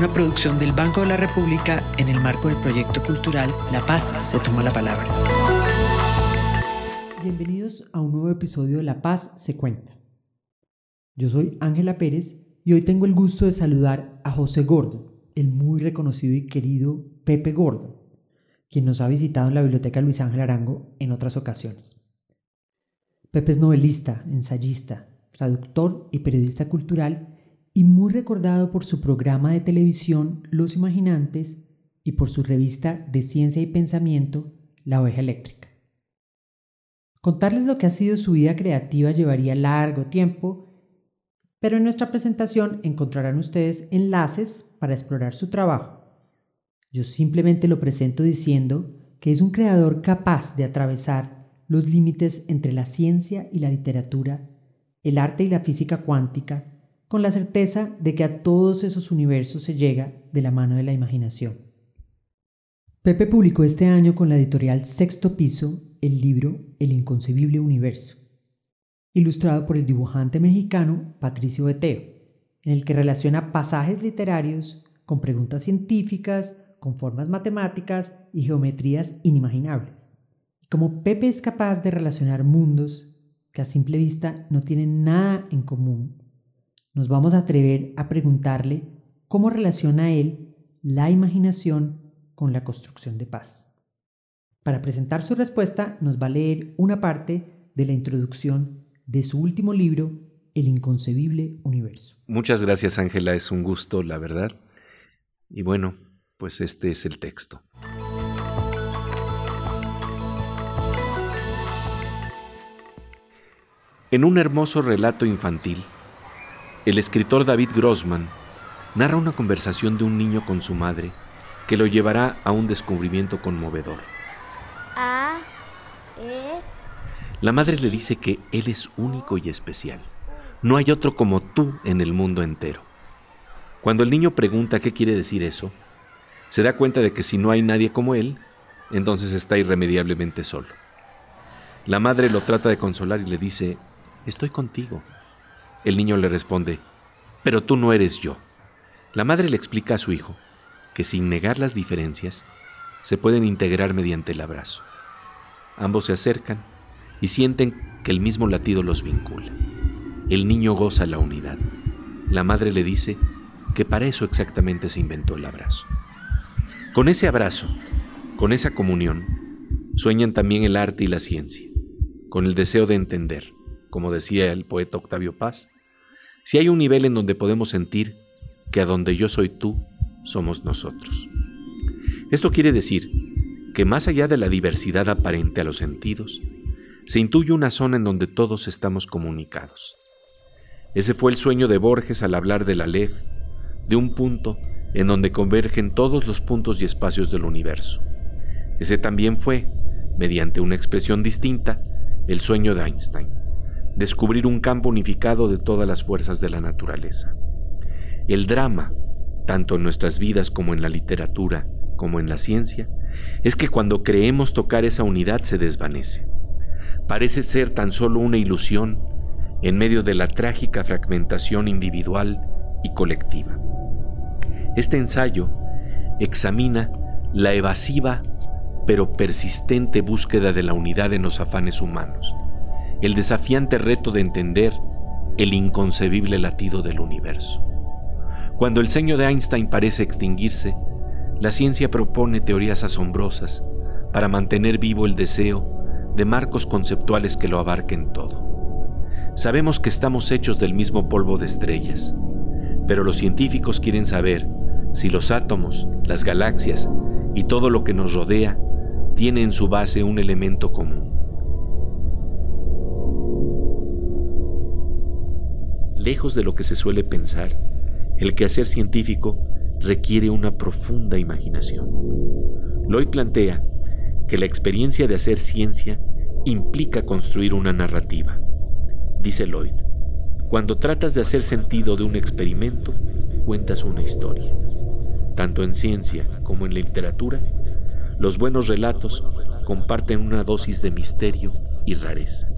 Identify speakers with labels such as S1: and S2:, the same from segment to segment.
S1: una producción del Banco de la República en el marco del proyecto cultural La Paz se toma la palabra.
S2: Bienvenidos a un nuevo episodio de La Paz se cuenta. Yo soy Ángela Pérez y hoy tengo el gusto de saludar a José Gordo, el muy reconocido y querido Pepe Gordo, quien nos ha visitado en la Biblioteca Luis Ángel Arango en otras ocasiones. Pepe es novelista, ensayista, traductor y periodista cultural y muy recordado por su programa de televisión Los Imaginantes y por su revista de ciencia y pensamiento La Oveja Eléctrica. Contarles lo que ha sido su vida creativa llevaría largo tiempo, pero en nuestra presentación encontrarán ustedes enlaces para explorar su trabajo. Yo simplemente lo presento diciendo que es un creador capaz de atravesar los límites entre la ciencia y la literatura, el arte y la física cuántica, con la certeza de que a todos esos universos se llega de la mano de la imaginación. Pepe publicó este año con la editorial Sexto Piso el libro El inconcebible universo, ilustrado por el dibujante mexicano Patricio Beteo, en el que relaciona pasajes literarios con preguntas científicas, con formas matemáticas y geometrías inimaginables. Y como Pepe es capaz de relacionar mundos que a simple vista no tienen nada en común, nos vamos a atrever a preguntarle cómo relaciona él la imaginación con la construcción de paz. Para presentar su respuesta nos va a leer una parte de la introducción de su último libro, El inconcebible universo.
S3: Muchas gracias Ángela, es un gusto, la verdad. Y bueno, pues este es el texto. En un hermoso relato infantil, el escritor David Grossman narra una conversación de un niño con su madre que lo llevará a un descubrimiento conmovedor. E. La madre le dice que él es único y especial. No hay otro como tú en el mundo entero. Cuando el niño pregunta qué quiere decir eso, se da cuenta de que si no hay nadie como él, entonces está irremediablemente solo. La madre lo trata de consolar y le dice, estoy contigo. El niño le responde, pero tú no eres yo. La madre le explica a su hijo que sin negar las diferencias, se pueden integrar mediante el abrazo. Ambos se acercan y sienten que el mismo latido los vincula. El niño goza la unidad. La madre le dice que para eso exactamente se inventó el abrazo. Con ese abrazo, con esa comunión, sueñan también el arte y la ciencia, con el deseo de entender, como decía el poeta Octavio Paz, si hay un nivel en donde podemos sentir que a donde yo soy tú, somos nosotros. Esto quiere decir que más allá de la diversidad aparente a los sentidos, se intuye una zona en donde todos estamos comunicados. Ese fue el sueño de Borges al hablar de la ley, de un punto en donde convergen todos los puntos y espacios del universo. Ese también fue, mediante una expresión distinta, el sueño de Einstein descubrir un campo unificado de todas las fuerzas de la naturaleza. El drama, tanto en nuestras vidas como en la literatura, como en la ciencia, es que cuando creemos tocar esa unidad se desvanece. Parece ser tan solo una ilusión en medio de la trágica fragmentación individual y colectiva. Este ensayo examina la evasiva pero persistente búsqueda de la unidad en los afanes humanos el desafiante reto de entender el inconcebible latido del universo. Cuando el sueño de Einstein parece extinguirse, la ciencia propone teorías asombrosas para mantener vivo el deseo de marcos conceptuales que lo abarquen todo. Sabemos que estamos hechos del mismo polvo de estrellas, pero los científicos quieren saber si los átomos, las galaxias y todo lo que nos rodea tiene en su base un elemento común. Lejos de lo que se suele pensar, el quehacer científico requiere una profunda imaginación. Lloyd plantea que la experiencia de hacer ciencia implica construir una narrativa. Dice Lloyd, cuando tratas de hacer sentido de un experimento, cuentas una historia. Tanto en ciencia como en literatura, los buenos relatos comparten una dosis de misterio y rareza.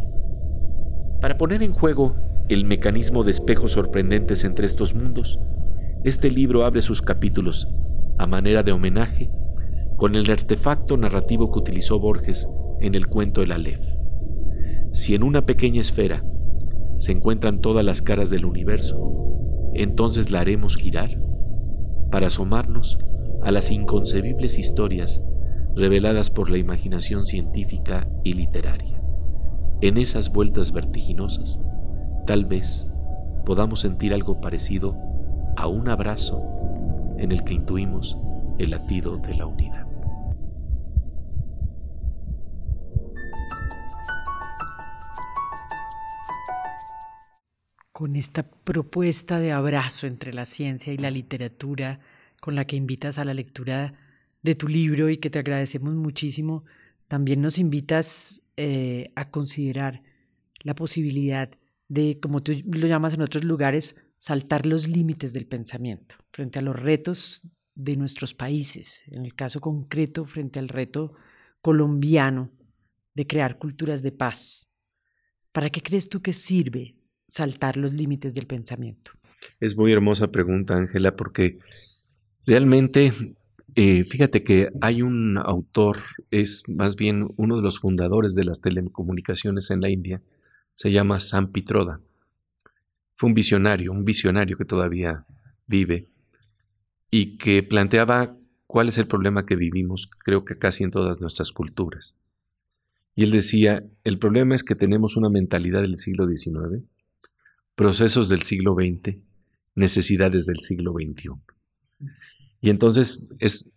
S3: Para poner en juego el mecanismo de espejos sorprendentes entre estos mundos, este libro abre sus capítulos, a manera de homenaje, con el artefacto narrativo que utilizó Borges en el cuento El Aleph. Si en una pequeña esfera se encuentran todas las caras del universo, entonces la haremos girar para asomarnos a las inconcebibles historias reveladas por la imaginación científica y literaria. En esas vueltas vertiginosas, tal vez podamos sentir algo parecido a un abrazo en el que intuimos el latido de la unidad.
S1: Con esta propuesta de abrazo entre la ciencia y la literatura, con la que invitas a la lectura de tu libro y que te agradecemos muchísimo, también nos invitas eh, a considerar la posibilidad de, como tú lo llamas en otros lugares, saltar los límites del pensamiento frente a los retos de nuestros países, en el caso concreto frente al reto colombiano de crear culturas de paz. ¿Para qué crees tú que sirve saltar los límites del pensamiento?
S3: Es muy hermosa pregunta, Ángela, porque realmente, eh, fíjate que hay un autor, es más bien uno de los fundadores de las telecomunicaciones en la India, se llama Sam Pitroda fue un visionario, un visionario que todavía vive y que planteaba cuál es el problema que vivimos, creo que casi en todas nuestras culturas. Y él decía, el problema es que tenemos una mentalidad del siglo XIX, procesos del siglo XX, necesidades del siglo XXI. Y entonces es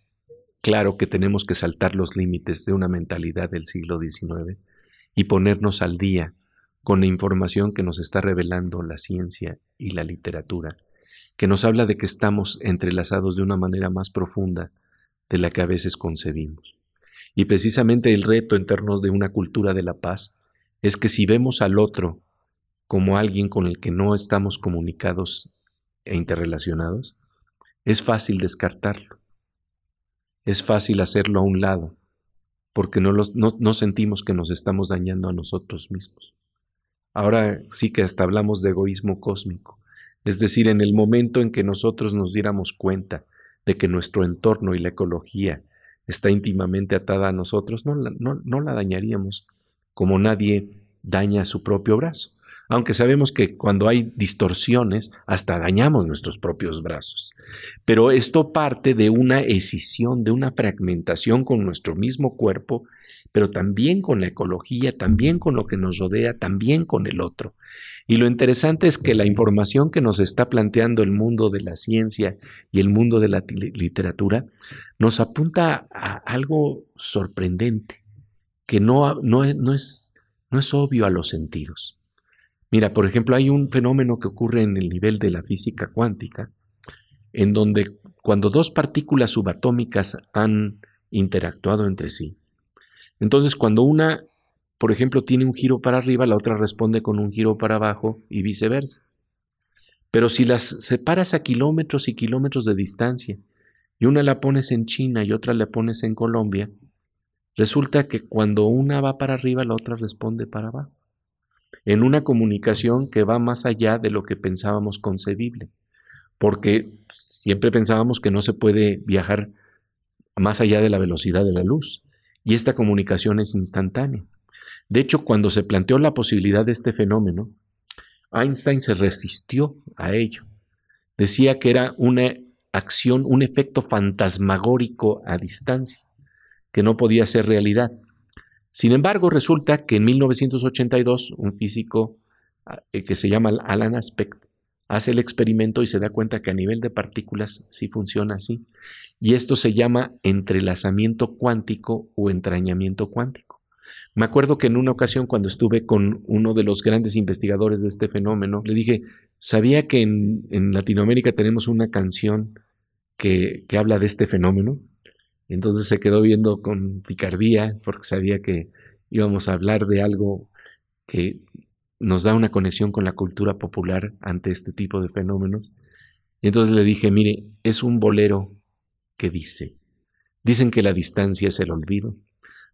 S3: claro que tenemos que saltar los límites de una mentalidad del siglo XIX y ponernos al día con la información que nos está revelando la ciencia y la literatura, que nos habla de que estamos entrelazados de una manera más profunda de la que a veces concebimos. Y precisamente el reto en términos de una cultura de la paz es que si vemos al otro como alguien con el que no estamos comunicados e interrelacionados, es fácil descartarlo. Es fácil hacerlo a un lado, porque no, no sentimos que nos estamos dañando a nosotros mismos. Ahora sí que hasta hablamos de egoísmo cósmico, es decir, en el momento en que nosotros nos diéramos cuenta de que nuestro entorno y la ecología está íntimamente atada a nosotros, no la, dañaríamos como nadie daña su propio brazo. Aunque sabemos que cuando hay distorsiones, hasta dañamos nuestros propios brazos. Pero esto parte de una escisión, de una fragmentación con nuestro mismo cuerpo pero también con la ecología, también con lo que nos rodea, también con el otro. Y lo interesante es que la información que nos está planteando el mundo de la ciencia y el mundo de la literatura nos apunta a algo sorprendente, que no, no, no, es, no es obvio a los sentidos. Mira, por ejemplo, hay un fenómeno que ocurre en el nivel de la física cuántica, en donde cuando dos partículas subatómicas han interactuado entre sí, entonces, cuando una, por ejemplo, tiene un giro para arriba, la otra responde con un giro para abajo y viceversa. Pero si las separas a kilómetros y kilómetros de distancia, y una la pones en China y otra la pones en Colombia, resulta que cuando una va para arriba, la otra responde para abajo. En una comunicación que va más allá de lo que pensábamos concebible. Porque siempre pensábamos que no se puede viajar más allá de la velocidad de la luz y esta comunicación es instantánea. De hecho, cuando se planteó la posibilidad de este fenómeno, Einstein se resistió a ello. Decía que era una acción, un efecto fantasmagórico a distancia, que no podía ser realidad. Sin embargo, resulta que en 1982 un físico eh, que se llama Alan Aspect hace el experimento y se da cuenta que a nivel de partículas sí funciona así y esto se llama entrelazamiento cuántico o entrañamiento cuántico. Me acuerdo que en una ocasión cuando estuve con uno de los grandes investigadores de este fenómeno, le dije, sabía que en, Latinoamérica tenemos una canción que, que habla de este fenómeno. Entonces se quedó viendo con picardía porque sabía que íbamos a hablar de algo que nos da una conexión con la cultura popular ante este tipo de fenómenos. Y entonces le dije, mire, es un bolero que dice, dicen que la distancia es el olvido,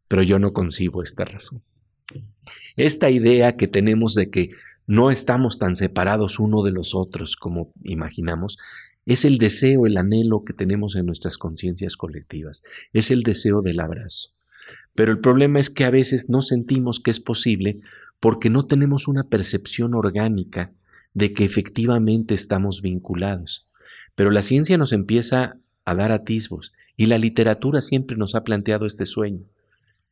S3: pero yo no concibo esta razón. Esta idea que tenemos de que no estamos tan separados uno de los otros como imaginamos, es el deseo, el anhelo que tenemos en nuestras conciencias colectivas, es el deseo del abrazo. Pero el problema es que a veces no sentimos que es posible porque no tenemos una percepción orgánica de que efectivamente estamos vinculados. Pero la ciencia nos empieza a dar atisbos y la literatura siempre nos ha planteado este sueño.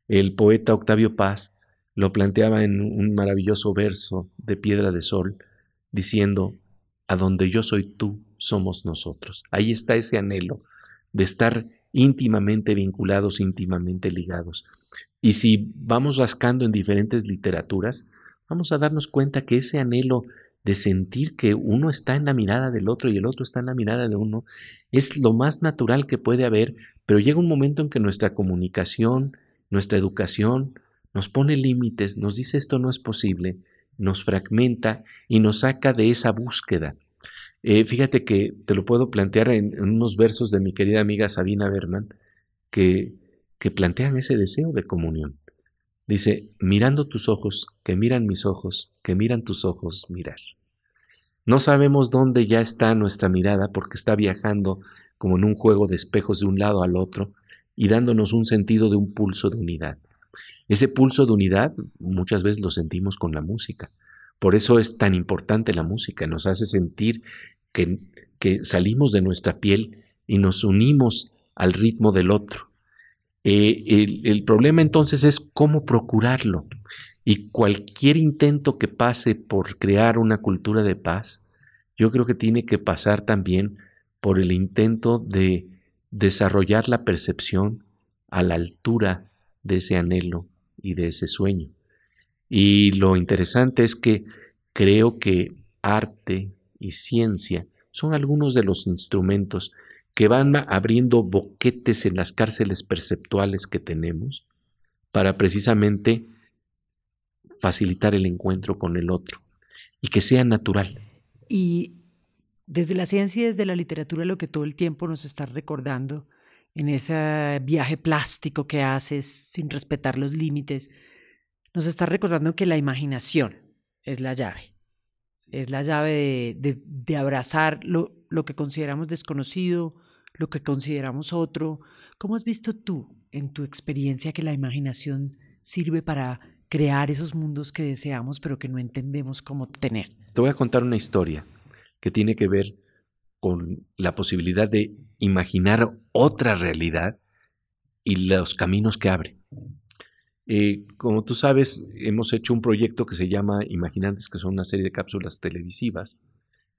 S3: El poeta Octavio Paz lo planteaba en un maravilloso verso de Piedra de Sol, diciendo, a donde yo soy tú, somos nosotros. Ahí está ese anhelo de estar íntimamente vinculados, íntimamente ligados. Y si vamos rascando en diferentes literaturas, vamos a darnos cuenta que ese anhelo de sentir que uno está en la mirada del otro y el otro está en la mirada de uno, es lo más natural que puede haber, pero llega un momento en que nuestra comunicación, nuestra educación, nos pone límites, nos dice esto no es posible, nos fragmenta y nos saca de esa búsqueda. Eh, fíjate que te lo puedo plantear en, unos versos de mi querida amiga Sabina Berman que, que plantean ese deseo de comunión. Dice, mirando tus ojos, que miran mis ojos, que miran tus ojos, mirar. No sabemos dónde ya está nuestra mirada porque está viajando como en un juego de espejos de un lado al otro y dándonos un sentido de un pulso de unidad. Ese pulso de unidad muchas veces lo sentimos con la música. Por eso es tan importante la música, nos hace sentir que, que salimos de nuestra piel y nos unimos al ritmo del otro. Eh, el, el, problema entonces es cómo procurarlo. Y cualquier intento que pase por crear una cultura de paz, yo creo que tiene que pasar también por el intento de desarrollar la percepción a la altura de ese anhelo y de ese sueño. Y lo interesante es que creo que arte y ciencia son algunos de los instrumentos que van abriendo boquetes en las cárceles perceptuales que tenemos para precisamente facilitar el encuentro con el otro y que sea natural.
S2: Y desde la ciencia y desde la literatura lo que todo el tiempo nos está recordando en ese viaje plástico que haces sin respetar los límites, nos está recordando que la imaginación es la llave. Es la llave de, de, abrazar lo, lo, que consideramos desconocido, lo que consideramos otro. ¿Cómo has visto tú en tu experiencia que la imaginación sirve para crear esos mundos que deseamos pero que no entendemos cómo tener?
S3: Te voy a contar una historia que tiene que ver con la posibilidad de imaginar otra realidad y los caminos que abre. Eh, como tú sabes, hemos hecho un proyecto que se llama Imaginantes, que son una serie de cápsulas televisivas,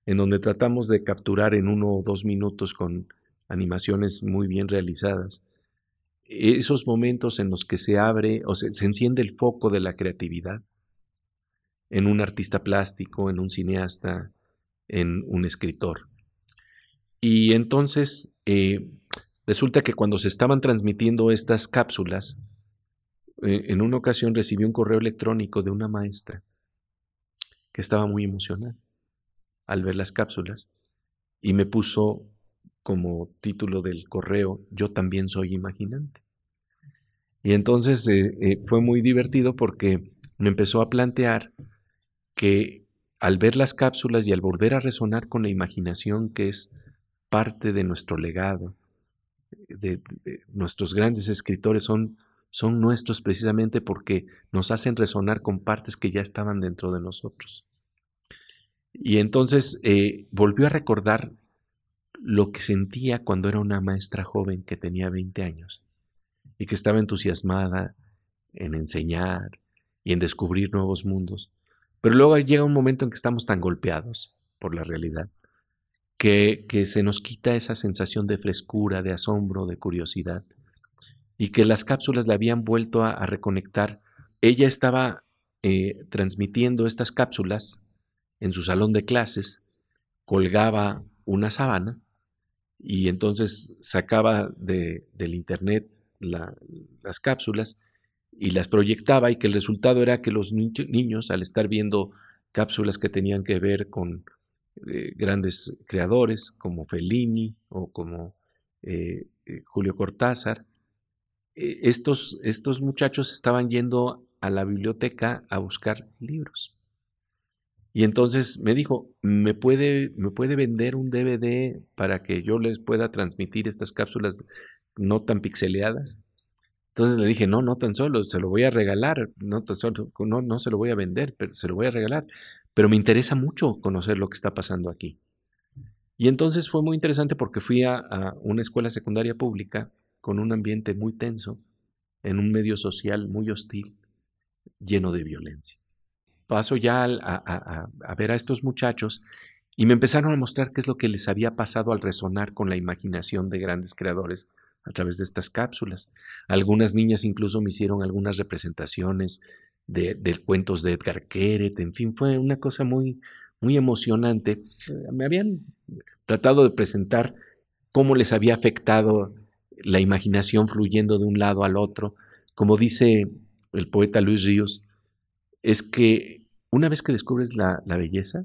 S3: en donde tratamos de capturar en uno o dos minutos con animaciones muy bien realizadas esos momentos en los que se abre o se, se enciende el foco de la creatividad en un artista plástico, en un cineasta, en un escritor. Y entonces eh, resulta que cuando se estaban transmitiendo estas cápsulas, eh, en una ocasión recibí un correo electrónico de una maestra que estaba muy emocionada al ver las cápsulas y me puso como título del correo, yo también soy imaginante. Y entonces eh, fue muy divertido porque me empezó a plantear que al ver las cápsulas y al volver a resonar con la imaginación que es parte de nuestro legado, de, nuestros grandes escritores son, son nuestros precisamente porque nos hacen resonar con partes que ya estaban dentro de nosotros. Y entonces eh, volvió a recordar lo que sentía cuando era una maestra joven que tenía 20 años y que estaba entusiasmada en enseñar y en descubrir nuevos mundos. Pero luego llega un momento en que estamos tan golpeados por la realidad que, se nos quita esa sensación de frescura, de asombro, de curiosidad, y que las cápsulas la habían vuelto a, reconectar. Ella estaba eh, transmitiendo estas cápsulas en su salón de clases, colgaba una sábana y entonces sacaba de, del internet las cápsulas y las proyectaba y que el resultado era que los niños al estar viendo cápsulas que tenían que ver con eh, grandes creadores como Fellini o como eh, eh, Julio Cortázar, estos, estos muchachos estaban yendo a la biblioteca a buscar libros. Y entonces me dijo, ¿me puede, ¿me puede vender un DVD para que yo les pueda transmitir estas cápsulas no tan pixeleadas? Entonces le dije, no, no tan solo, se lo voy a regalar, no tan solo, no, no se lo voy a vender, pero se lo voy a regalar. Pero me interesa mucho conocer lo que está pasando aquí. Y entonces fue muy interesante porque fui a una escuela secundaria pública con un ambiente muy tenso, en un medio social muy hostil, lleno de violencia paso ya a, ver a estos muchachos y me empezaron a mostrar qué es lo que les había pasado al resonar con la imaginación de grandes creadores a través de estas cápsulas. Algunas niñas incluso me hicieron algunas representaciones de, cuentos de Edgar Keret, en fin, fue una cosa muy, muy emocionante. Me habían tratado de presentar cómo les había afectado la imaginación fluyendo de un lado al otro. Como dice el poeta Luis Ríos, es que una vez que descubres la, belleza,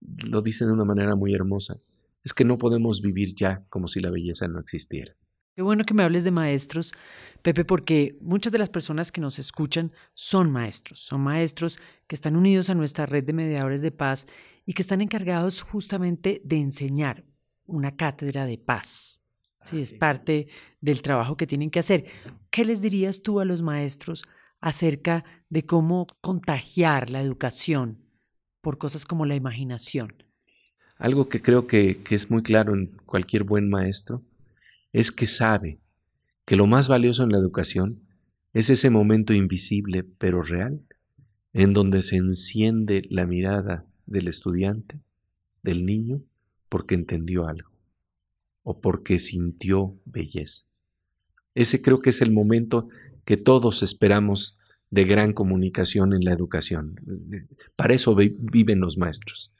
S3: lo dicen de una manera muy hermosa, es que no podemos vivir ya como si la belleza no existiera.
S1: Qué bueno que me hables de maestros, Pepe, porque muchas de las personas que nos escuchan son maestros, son maestros que están unidos a nuestra red de mediadores de paz y que están encargados justamente de enseñar una cátedra de paz. Sí, es parte del trabajo que tienen que hacer. ¿Qué les dirías tú a los maestros acerca de cómo contagiar la educación por cosas como la imaginación.
S3: Algo que creo que, es muy claro en cualquier buen maestro es que sabe que lo más valioso en la educación es ese momento invisible pero real, en donde se enciende la mirada del estudiante, del niño, porque entendió algo o porque sintió belleza. Ese creo que es el momento que todos esperamos de gran comunicación en la educación. Para eso viven los maestros.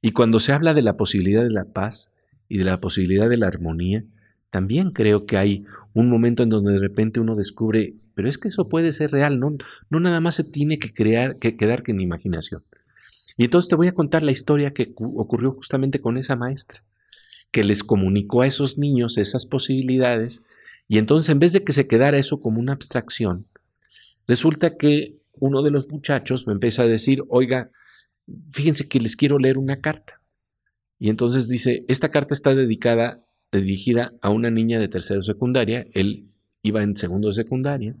S3: Y cuando se habla de la posibilidad de la paz y de la posibilidad de la armonía, también creo que hay un momento en donde de repente uno descubre, pero es que eso puede ser real, no, no nada más se tiene que crear, que quedar que en imaginación. Y entonces te voy a contar la historia que ocurrió justamente con esa maestra, que les comunicó a esos niños esas posibilidades y entonces en vez de que se quedara eso como una abstracción, resulta que uno de los muchachos me empieza a decir, oiga, fíjense que les quiero leer una carta. Y entonces dice, esta carta está dedicada, dirigida a una niña de tercero secundaria, él iba en segundo de secundaria,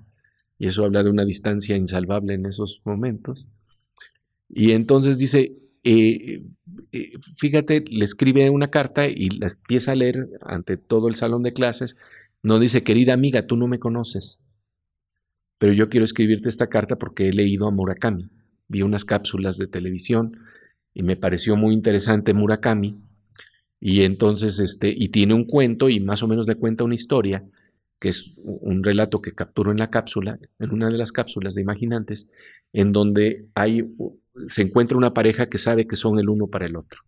S3: y eso habla de una distancia insalvable en esos momentos. Y entonces dice, eh, eh, fíjate, le escribe una carta y la empieza a leer ante todo el salón de clases no dice, querida amiga, tú no me conoces, pero yo quiero escribirte esta carta porque he leído a Murakami. Vi unas cápsulas de televisión y me pareció muy interesante Murakami. Y entonces, este, y tiene un cuento y más o menos le cuenta una historia, que es un relato que capturó en la cápsula, en una de las cápsulas de Imaginantes, en donde hay, se encuentra una pareja que sabe que son el uno para el otro.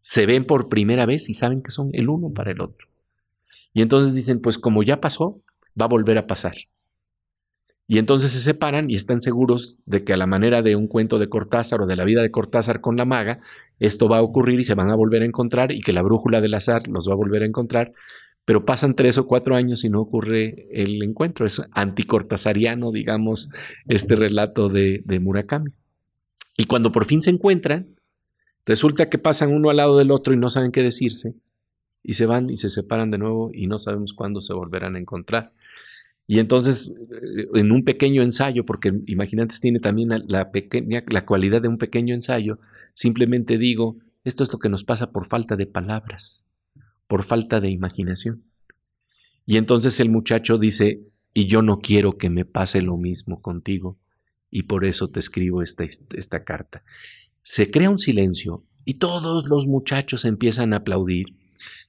S3: Se ven por primera vez y saben que son el uno para el otro. Y entonces dicen, pues como ya pasó, va a volver a pasar. Y entonces se separan y están seguros de que a la manera de un cuento de Cortázar o de la vida de Cortázar con la maga, esto va a ocurrir y se van a volver a encontrar y que la brújula del azar los va a volver a encontrar, pero pasan tres o cuatro años y no ocurre el encuentro. Es anticortazariano, digamos, este relato de, de Murakami. Y cuando por fin se encuentran, resulta que pasan uno al lado del otro y no saben qué decirse y se van y se separan de nuevo y no sabemos cuándo se volverán a encontrar. Y entonces, eh, en un pequeño ensayo, porque Imaginantes tiene también la, la cualidad de un pequeño ensayo, simplemente digo, esto es lo que nos pasa por falta de palabras, por falta de imaginación. Y entonces el muchacho dice, y yo no quiero que me pase lo mismo contigo, y por eso te escribo esta, esta carta. Se crea un silencio y todos los muchachos empiezan a aplaudir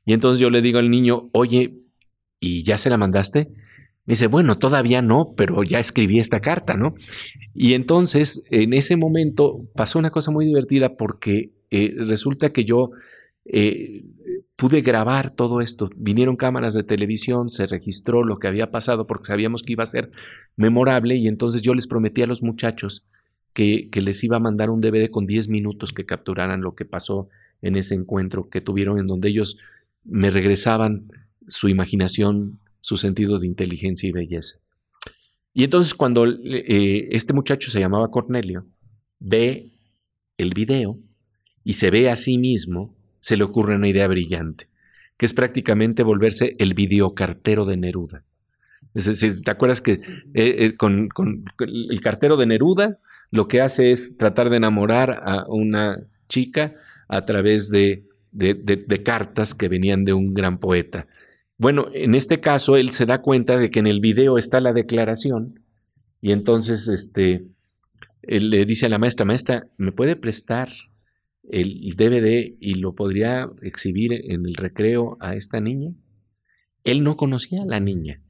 S3: y entonces yo le digo al niño, oye, ¿y ya se la mandaste? Me dice, bueno, todavía no, pero ya escribí esta carta, ¿no? Y entonces, en ese momento pasó una cosa muy divertida porque eh, resulta que yo, eh, pude grabar todo esto. Vinieron cámaras de televisión, se registró lo que había pasado porque sabíamos que iba a ser memorable y entonces yo les prometí a los muchachos que, que les iba a mandar un DVD con 10 minutos que capturaran lo que pasó en ese encuentro que tuvieron en donde ellos me regresaban su imaginación, su sentido de inteligencia y belleza. Y entonces cuando eh, este muchacho se llamaba Cornelio, ve el video y se ve a sí mismo, se le ocurre una idea brillante, que es prácticamente volverse el videocartero de Neruda. ¿Te acuerdas que eh, eh, con, el cartero de Neruda lo que hace es tratar de enamorar a una chica a través de, de cartas que venían de un gran poeta? Bueno, en este caso él se da cuenta de que en el video está la declaración y entonces este, él le dice a la maestra, maestra, ¿me puede prestar el DVD y lo podría exhibir en el recreo a esta niña? Él no conocía a la niña.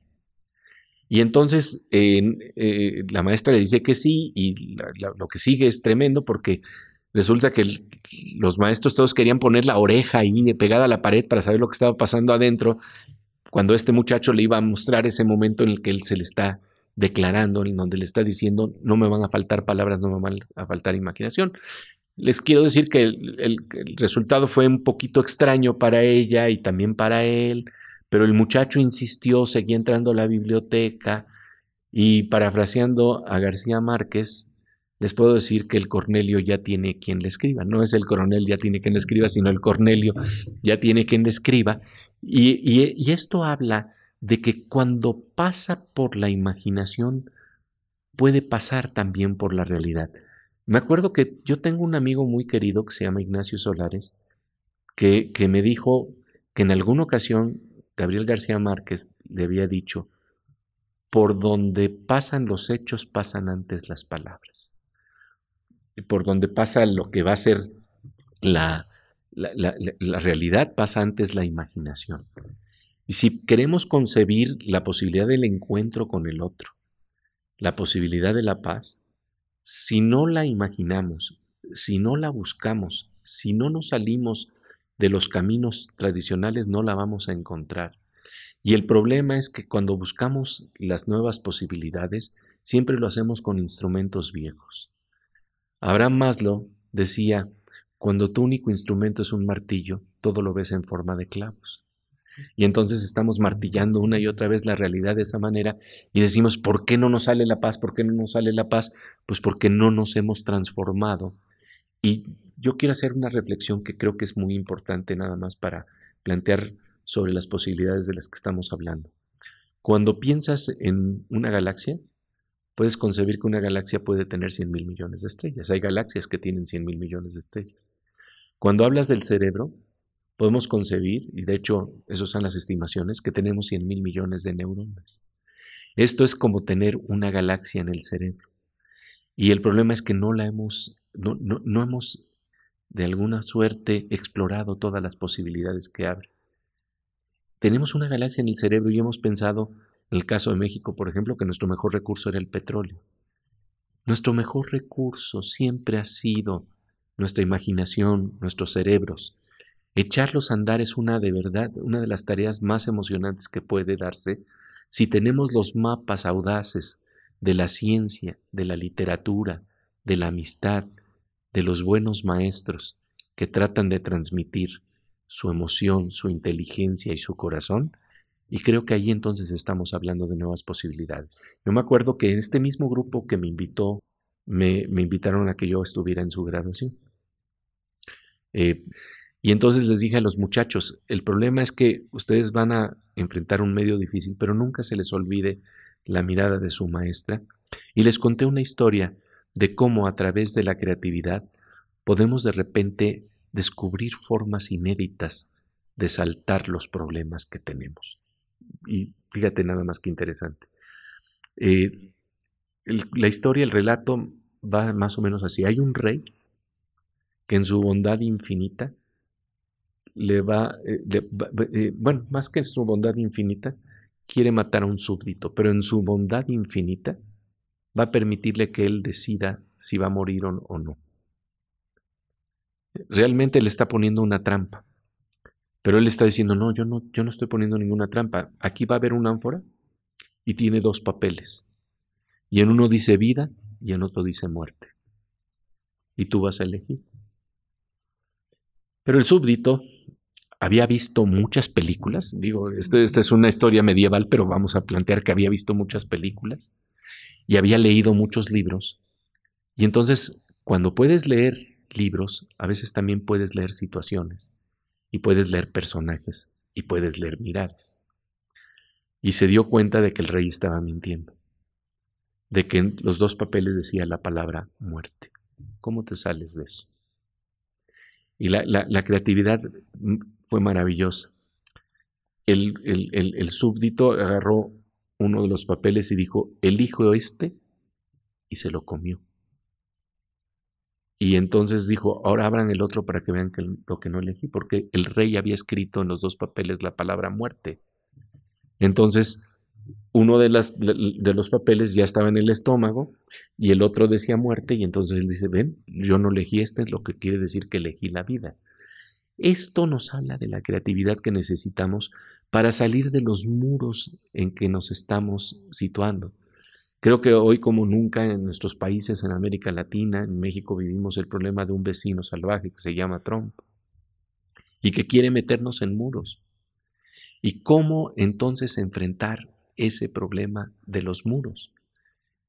S3: Y entonces eh, la maestra le dice que sí y lo que sigue es tremendo porque resulta que los maestros todos querían poner la oreja ahí pegada a la pared para saber lo que estaba pasando adentro cuando este muchacho le iba a mostrar ese momento en el que él se le está declarando, en donde le está diciendo, no me van a faltar palabras, no me van a faltar imaginación. Les quiero decir que el, resultado fue un poquito extraño para ella y también para él, pero el muchacho insistió, seguía entrando a la biblioteca y parafraseando a García Márquez, les puedo decir que el Cornelio ya tiene quien le escriba. No es el coronel ya tiene quien le escriba, sino el Cornelio ya tiene quien le escriba. Y, esto habla de que cuando pasa por la imaginación, puede pasar también por la realidad. Me acuerdo que yo tengo un amigo muy querido que se llama Ignacio Solares, que, que me dijo que en alguna ocasión Gabriel García Márquez le había dicho, por donde pasan los hechos pasan antes las palabras. Por donde pasa lo que va a ser la, la, realidad pasa antes la imaginación. Y si queremos concebir la posibilidad del encuentro con el otro, la posibilidad de la paz, si no la imaginamos, si no la buscamos, si no nos salimos de los caminos tradicionales, no la vamos a encontrar. Y el problema es que cuando buscamos las nuevas posibilidades, siempre lo hacemos con instrumentos viejos. Abraham Maslow decía, cuando tu único instrumento es un martillo, todo lo ves en forma de clavos. Y entonces estamos martillando una y otra vez la realidad de esa manera y decimos, ¿por qué no nos sale la paz? ¿Por qué no nos sale la paz? Pues porque no nos hemos transformado. Y yo quiero hacer una reflexión que creo que es muy importante nada más para plantear sobre las posibilidades de las que estamos hablando. Cuando piensas en una galaxia, puedes concebir que una galaxia puede tener 100 mil millones de estrellas. Hay galaxias que tienen 100 mil millones de estrellas. Cuando hablas del cerebro, podemos concebir, y de hecho esas son las estimaciones, que tenemos 100 mil millones de neuronas. Esto es como tener una galaxia en el cerebro. Y el problema es que no la hemos, no, no hemos de alguna suerte explorado todas las posibilidades que abre. Tenemos una galaxia en el cerebro y hemos pensado en el caso de México, por ejemplo, que nuestro mejor recurso era el petróleo. Nuestro mejor recurso siempre ha sido nuestra imaginación, nuestros cerebros. Echarlos a andar es una de verdad, una de las tareas más emocionantes que puede darse si tenemos los mapas audaces de la ciencia, de la literatura, de la amistad, de los buenos maestros que tratan de transmitir su emoción, su inteligencia y su corazón, y creo que ahí entonces estamos hablando de nuevas posibilidades. Yo me acuerdo que este mismo grupo que me invitó, me, invitaron a que yo estuviera en su graduación. Eh, y entonces les dije a los muchachos, el problema es que ustedes van a enfrentar un medio difícil, pero nunca se les olvide la mirada de su maestra. Y les conté una historia de cómo a través de la creatividad podemos de repente descubrir formas inéditas de saltar los problemas que tenemos y fíjate nada más que interesante. Eh, la historia, el relato va más o menos así. Hay un rey que en su bondad infinita le va, eh, eh, bueno, más que en su bondad infinita, quiere matar a un súbdito, pero en su bondad infinita va a permitirle que él decida si va a morir o no. Realmente le está poniendo una trampa Pero él está diciendo, no, yo no, yo no estoy poniendo ninguna trampa. Aquí va a haber una ánfora y tiene dos papeles. Y en uno dice vida y en otro dice muerte. Y tú vas a elegir. Pero el súbdito había visto muchas películas. Digo, esta este es una historia medieval, pero vamos a plantear que había visto muchas películas y había leído muchos libros. Y entonces, cuando puedes leer libros, a veces también puedes leer situaciones y puedes leer personajes y puedes leer miradas. Y se dio cuenta de que el rey estaba mintiendo, de que en los dos papeles decía la palabra muerte. ¿Cómo te sales de eso? Y la, creatividad fue maravillosa. El, el, súbdito agarró uno de los papeles y dijo, elijo este, y se lo comió. Y entonces dijo, ahora abran el otro para que vean que lo que no elegí, porque el rey había escrito en los dos papeles la palabra muerte. Entonces, uno de, de los papeles ya estaba en el estómago y el otro decía muerte, y entonces él dice, ven, yo no elegí este, lo que quiere decir que elegí la vida. Esto nos habla de la creatividad que necesitamos para salir de los muros en que nos estamos situando. Creo que hoy como nunca en nuestros países, en América Latina, en México, vivimos el problema de un vecino salvaje que se llama Trump y que quiere meternos en muros. ¿Y cómo entonces enfrentar ese problema de los muros?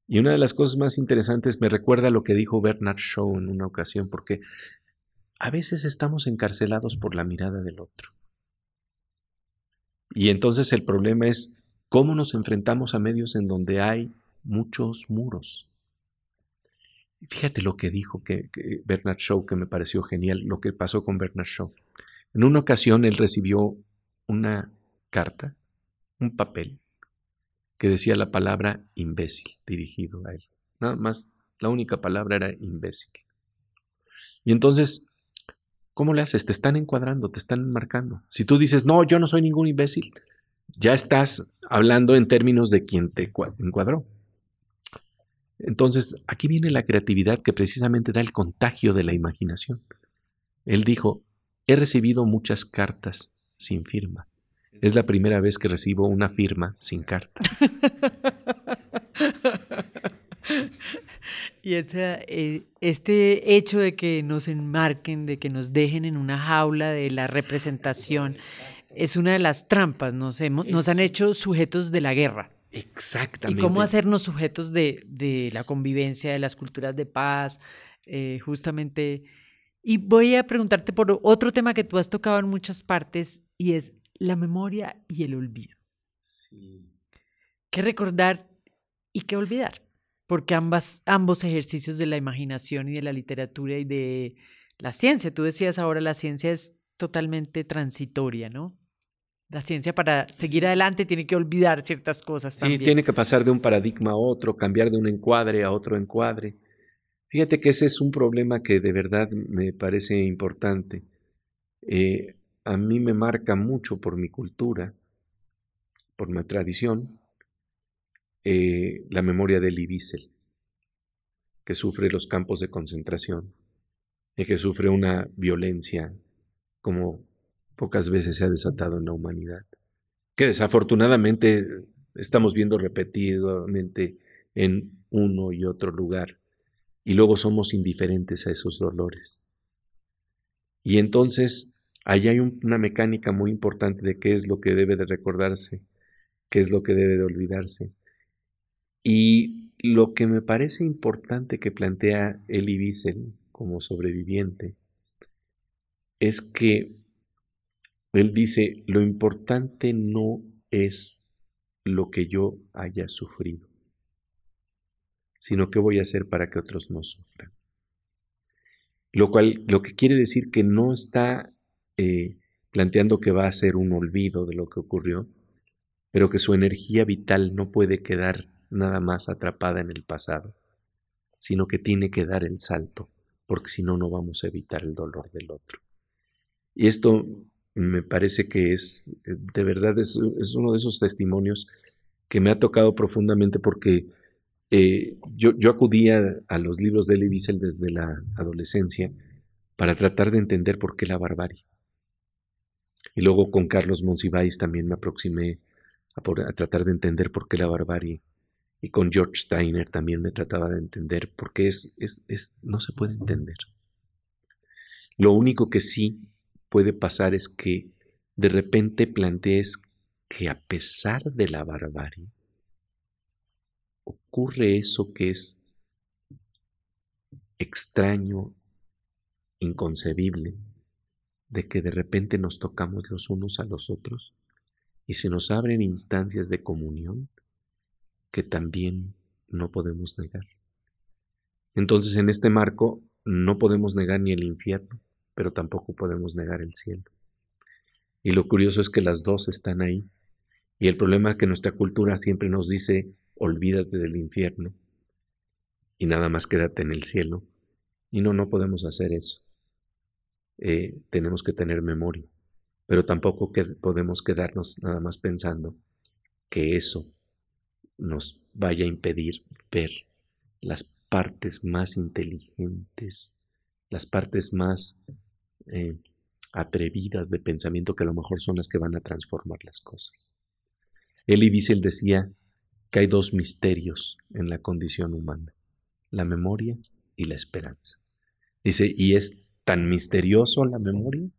S3: Y una de las cosas más interesantes me recuerda lo que dijo Bernard Shaw en una ocasión, porque a veces estamos encarcelados por la mirada del otro. Y entonces el problema es cómo nos enfrentamos a medios en donde hay muchos muros. Fíjate lo que dijo que, Bernard Shaw, que me pareció genial, lo que pasó con Bernard Shaw. En una ocasión él recibió una carta, un papel, que decía la palabra imbécil dirigido a él. Nada más, la única palabra era imbécil. Y entonces ¿Cómo le haces? Te están encuadrando, te están marcando. Si tú dices, no, yo no soy ningún imbécil, ya estás hablando en términos de quien te encuadró. Entonces, aquí viene la creatividad que precisamente da el contagio de la imaginación. Él dijo, he recibido muchas cartas sin firma. Es la primera vez que recibo una firma sin carta.
S2: Y eh, este hecho de que nos enmarquen, de que nos dejen en una jaula de la representación, es una de las trampas. Nos, nos han hecho sujetos de la guerra.
S3: Exactamente.
S2: Y cómo hacernos sujetos de, la convivencia, de las culturas de paz, eh, justamente. Y voy a preguntarte por otro tema que tú has tocado en muchas partes y es la memoria y el olvido. Sí. ¿Qué recordar y qué olvidar? porque ambas, ambos ejercicios de la imaginación y de la literatura y de la ciencia, tú decías ahora, la ciencia es totalmente transitoria, ¿no? La ciencia para seguir adelante tiene que olvidar ciertas cosas
S3: sí,
S2: también.
S3: Tiene que pasar de un paradigma a otro, cambiar de un encuadre a otro encuadre. Fíjate que ese es un problema que de verdad me parece importante. Eh, a mí me marca mucho por mi cultura, por mi tradición, eh, la memoria de Elie Wiesel, que sufre los campos de concentración y que sufre una violencia como pocas veces se ha desatado en la humanidad, que desafortunadamente estamos viendo repetidamente en uno y otro lugar, y luego somos indiferentes a esos dolores. Y entonces, ahí hay una mecánica muy importante de qué es lo que debe de recordarse, qué es lo que debe de olvidarse. Y lo que me parece importante que plantea Elie Wiesel como sobreviviente es que él dice, lo importante no es lo que yo haya sufrido, sino qué voy a hacer para que otros no sufran. Lo cual, lo que quiere decir que no está eh, planteando que va a ser un olvido de lo que ocurrió, pero que su energía vital no puede quedar nada más atrapada en el pasado, sino que tiene que dar el salto, porque si no, no vamos a evitar el dolor del otro. Y esto me parece que es, eh, de verdad, es, uno de esos testimonios que me ha tocado profundamente porque eh, yo, yo, acudía a los libros de Elie Wiesel desde la adolescencia para tratar de entender por qué la barbarie. Y luego con Carlos Monsiváis también me aproximé a, tratar de entender por qué la barbarie. Y con George Steiner también me trataba de entender por qué es, es, es, no se puede entender. Lo único que sí puede pasar es que de repente plantees que a pesar de la barbarie, ocurre eso que es extraño, inconcebible, de que de repente nos tocamos los unos a los otros y se nos abren instancias de comunión que también no podemos negar. Entonces en este marco no podemos negar ni el infierno, pero tampoco podemos negar el cielo. Y lo curioso es que las dos están ahí. Y el problema es que nuestra cultura siempre nos dice, olvídate del infierno y nada más quédate en el cielo. Y no, no podemos hacer eso. Eh, tenemos que tener memoria, pero tampoco que podemos quedarnos nada más pensando que eso nos vaya a impedir ver las partes más inteligentes, las partes más eh, atrevidas de pensamiento que a lo mejor son las que van a transformar las cosas. Elie Wiesel decía que hay dos misterios en la condición humana, la memoria y la esperanza. Dice, y es tan misterioso la memoria,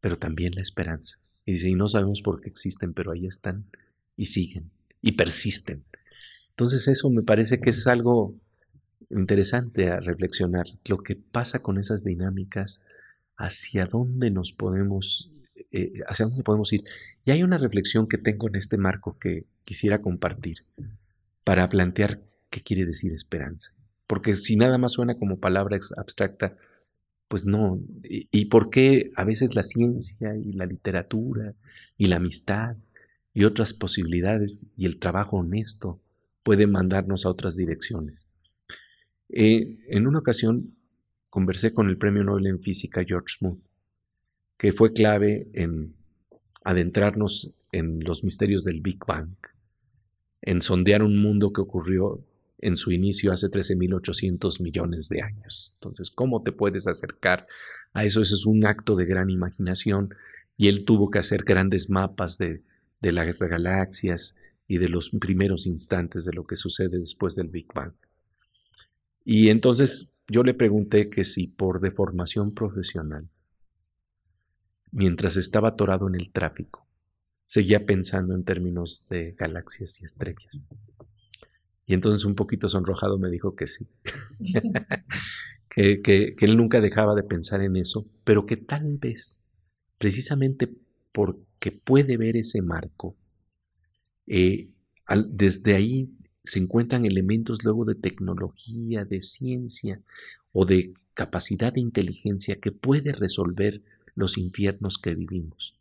S3: pero también la esperanza. Y dice, y no sabemos por qué existen, pero ahí están y siguen y persisten. Entonces eso me parece que es algo interesante a reflexionar, lo que pasa con esas dinámicas hacia dónde nos podemos, eh, hacia dónde podemos ir. Y hay una reflexión que tengo en este marco que quisiera compartir para plantear qué quiere decir esperanza. Porque si nada más suena como palabra abstracta, pues no. ¿Y, y por qué a veces la ciencia y la literatura y la amistad y otras posibilidades y el trabajo honesto pueden mandarnos a otras direcciones? Eh, en una ocasión conversé con el premio Nobel en física George Smoot, que fue clave en adentrarnos en los misterios del Big Bang, en sondear un mundo que ocurrió en su inicio hace 13.800 millones de años. Entonces, ¿cómo te puedes acercar a eso? Eso es un acto de gran imaginación y él tuvo que hacer grandes mapas de, de las galaxias y de los primeros instantes de lo que sucede después del Big Bang. Y entonces yo le pregunté que si por deformación profesional, mientras estaba atorado en el tráfico, seguía pensando en términos de galaxias y estrellas. Y entonces un poquito sonrojado me dijo que sí, que, que, él nunca dejaba de pensar en eso, pero que tal vez, precisamente porque puede ver ese marco, eh, desde ahí se encuentran elementos luego de tecnología, de ciencia o de capacidad de inteligencia que puede resolver los infiernos que vivimos.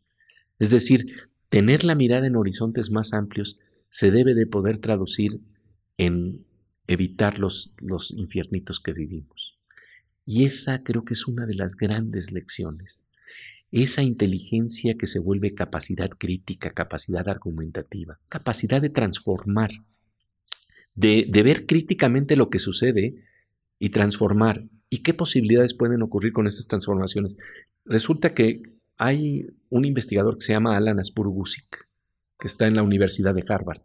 S3: Es decir, tener la mirada en horizontes más amplios se debe de poder traducir en evitar los, los infiernitos que vivimos. Y esa creo que es una de las grandes lecciones. Esa inteligencia que se vuelve capacidad crítica, capacidad argumentativa, capacidad de transformar de, ver críticamente lo que sucede y transformar. ¿Y qué posibilidades pueden ocurrir con estas transformaciones? Resulta que hay un investigador que se llama Alan Aspurgusik, que está en la Universidad de Harvard.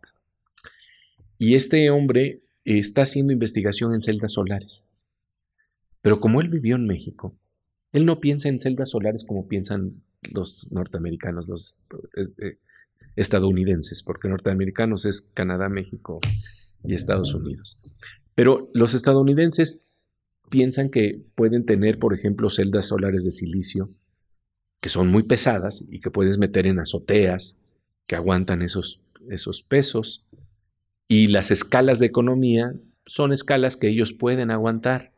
S3: Y este hombre está haciendo investigación en celdas solares. Pero como él vivió en México, él no piensa en celdas solares como piensan los norteamericanos, los eh, eh, estadounidenses, porque norteamericanos es Canadá, México, y Estados Unidos. Pero los estadounidenses piensan que pueden tener, por ejemplo, celdas solares de silicio, que son muy pesadas y que puedes meter en azoteas, que aguantan esos, esos pesos. Y las escalas de economía son escalas que ellos pueden aguantar.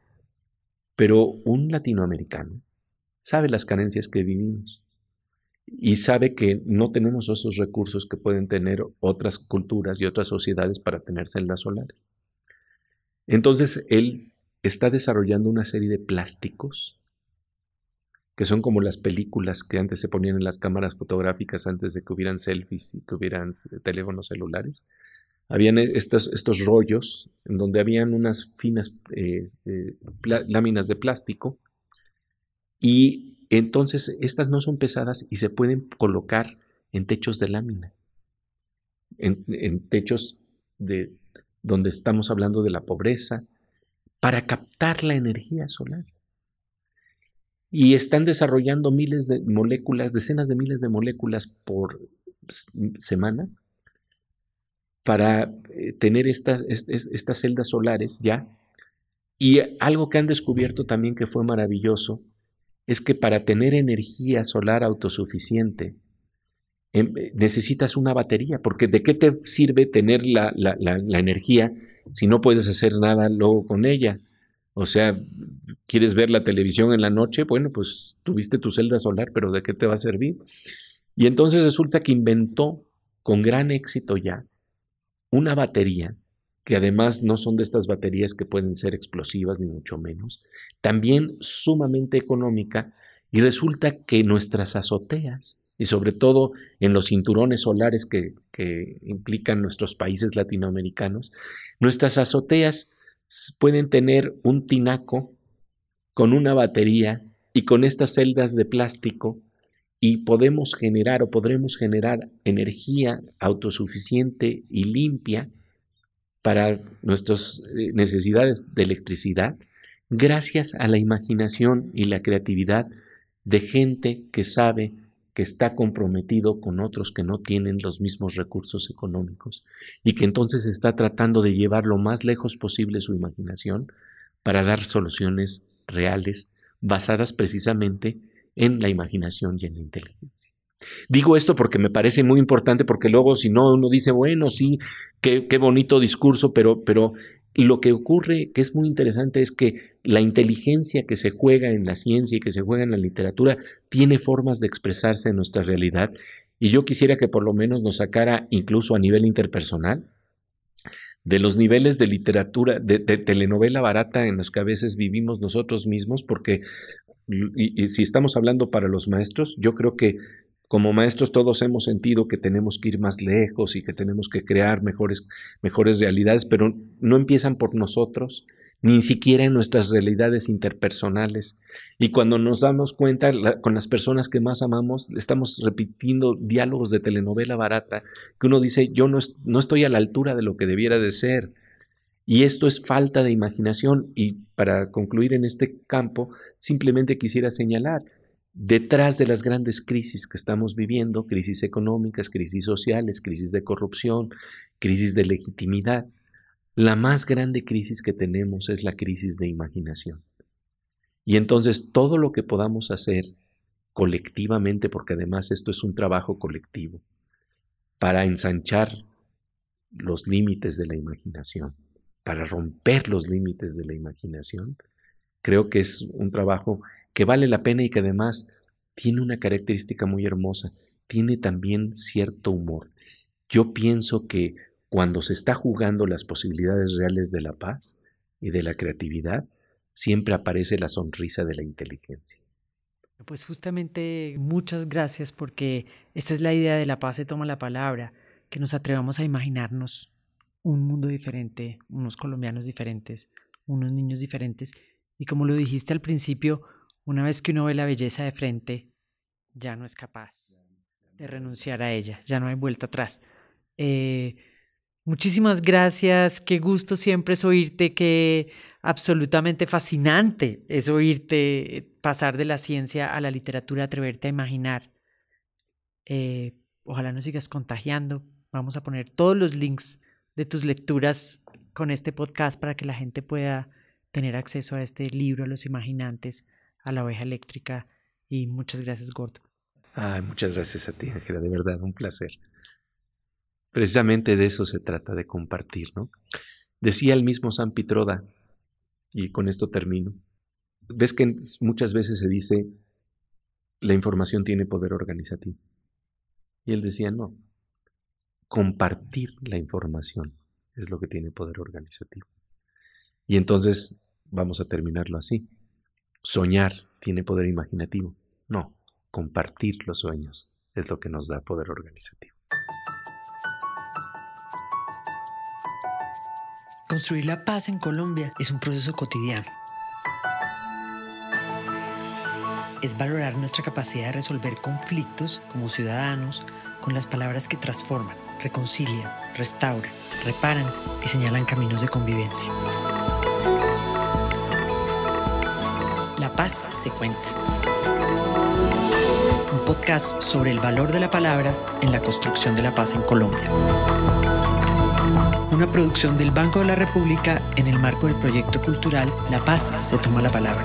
S3: Pero un latinoamericano sabe las carencias que vivimos y sabe que no tenemos esos recursos que pueden tener otras culturas y otras sociedades para tener celdas solares. Entonces, él está desarrollando una serie de plásticos que son como las películas que antes se ponían en las cámaras fotográficas antes de que hubieran selfies y que hubieran teléfonos celulares. Habían estos, estos rollos en donde habían unas finas eh, láminas de plástico y entonces estas no son pesadas y se pueden colocar en techos de lámina, en, techos de donde estamos hablando de la pobreza, para captar la energía solar. Y están desarrollando miles de moléculas, decenas de miles de moléculas por semana para eh, tener estas, estas celdas solares ya. Y algo que han descubierto también que fue maravilloso es que para tener energía solar autosuficiente em, eh, necesitas una batería, porque ¿de qué te sirve tener la, la energía si no puedes hacer nada luego con ella? O sea, ¿quieres ver la televisión en la noche? Bueno, pues tuviste tu celda solar, pero ¿de qué te va a servir? Y entonces resulta que inventó con gran éxito ya una batería, que además no son de estas baterías que pueden ser explosivas ni mucho menos, también sumamente económica, y resulta que nuestras azoteas, y sobre todo en los cinturones solares que, que implican nuestros países latinoamericanos, nuestras azoteas pueden tener un tinaco con una batería y con estas celdas de plástico y podemos generar o podremos generar energía autosuficiente y limpia para nuestras eh, necesidades de electricidad gracias a la imaginación y la creatividad de gente que sabe que está comprometido con otros que no tienen los mismos recursos económicos y que entonces está tratando de llevar lo más lejos posible su imaginación para dar soluciones reales basadas precisamente en la imaginación y en la inteligencia. Digo esto porque me parece muy importante, porque luego si no uno dice, bueno, sí, qué, qué bonito discurso, pero, pero lo que ocurre, que es muy interesante, es que la inteligencia que se juega en la ciencia y que se juega en la literatura tiene formas de expresarse en nuestra realidad. Y yo quisiera que por lo menos nos sacara, incluso a nivel interpersonal, de los niveles de literatura, de, telenovela barata en los que a veces vivimos nosotros mismos, porque y, si estamos hablando para los maestros, yo creo que como maestros todos hemos sentido que tenemos que ir más lejos y que tenemos que crear mejores, mejores realidades, pero no empiezan por nosotros, ni siquiera en nuestras realidades interpersonales. Y cuando nos damos cuenta con las personas que más amamos, estamos repitiendo diálogos de telenovela barata, que uno dice, yo no, no estoy a la altura de lo que debiera de ser. Y esto es falta de imaginación. Y para concluir en este campo, simplemente quisiera señalar, detrás de las grandes crisis que estamos viviendo, crisis económicas, crisis sociales, crisis de corrupción, crisis de legitimidad, la más grande crisis que tenemos es la crisis de imaginación. Y entonces todo lo que podamos hacer colectivamente, porque además esto es un trabajo colectivo, para ensanchar los límites de la imaginación, para romper los límites de la imaginación, creo que es un trabajo que vale la pena y que además tiene una característica muy hermosa, tiene también cierto humor. Yo pienso que cuando se está jugando las posibilidades reales de la paz y de la creatividad, siempre aparece la sonrisa de la inteligencia.
S2: Pues justamente muchas gracias porque esta es la idea de la paz se toma la palabra, que nos atrevamos a imaginarnos un mundo diferente, unos colombianos diferentes, unos niños diferentes. Y como lo dijiste al principio, una vez que uno ve la belleza de frente, ya no es capaz de renunciar a ella, ya no hay vuelta atrás. Eh, muchísimas gracias, qué gusto siempre es oírte, qué absolutamente fascinante es oírte pasar de la ciencia a la literatura, atreverte a imaginar. Eh, ojalá nos sigas contagiando. Vamos a poner todos los links de tus lecturas con este podcast para que la gente pueda tener acceso a este libro, Los Imaginantes, a la oveja eléctrica. Y muchas gracias, Gordo.
S3: Ay, muchas gracias a ti, Ángela, de verdad, un placer. Precisamente de eso se trata, de compartir, ¿no? Decía el mismo San Pitroda, y con esto termino. Ves que muchas veces se dice, la información tiene poder organizativo. Y él decía, no, compartir la información es lo que tiene poder organizativo. Y entonces vamos a terminarlo así. Soñar tiene poder imaginativo. No, compartir los sueños es lo que nos da poder organizativo.
S1: Construir la paz en Colombia es un proceso cotidiano.
S2: es valorar nuestra capacidad de resolver conflictos como ciudadanos con las palabras que transforman, reconcilian, restauran, reparan y señalan caminos de convivencia. Paz se cuenta. Un podcast sobre el valor de la palabra en la construcción de la paz en Colombia. Una producción del Banco de la República en el marco del proyecto cultural La Paz se toma la palabra.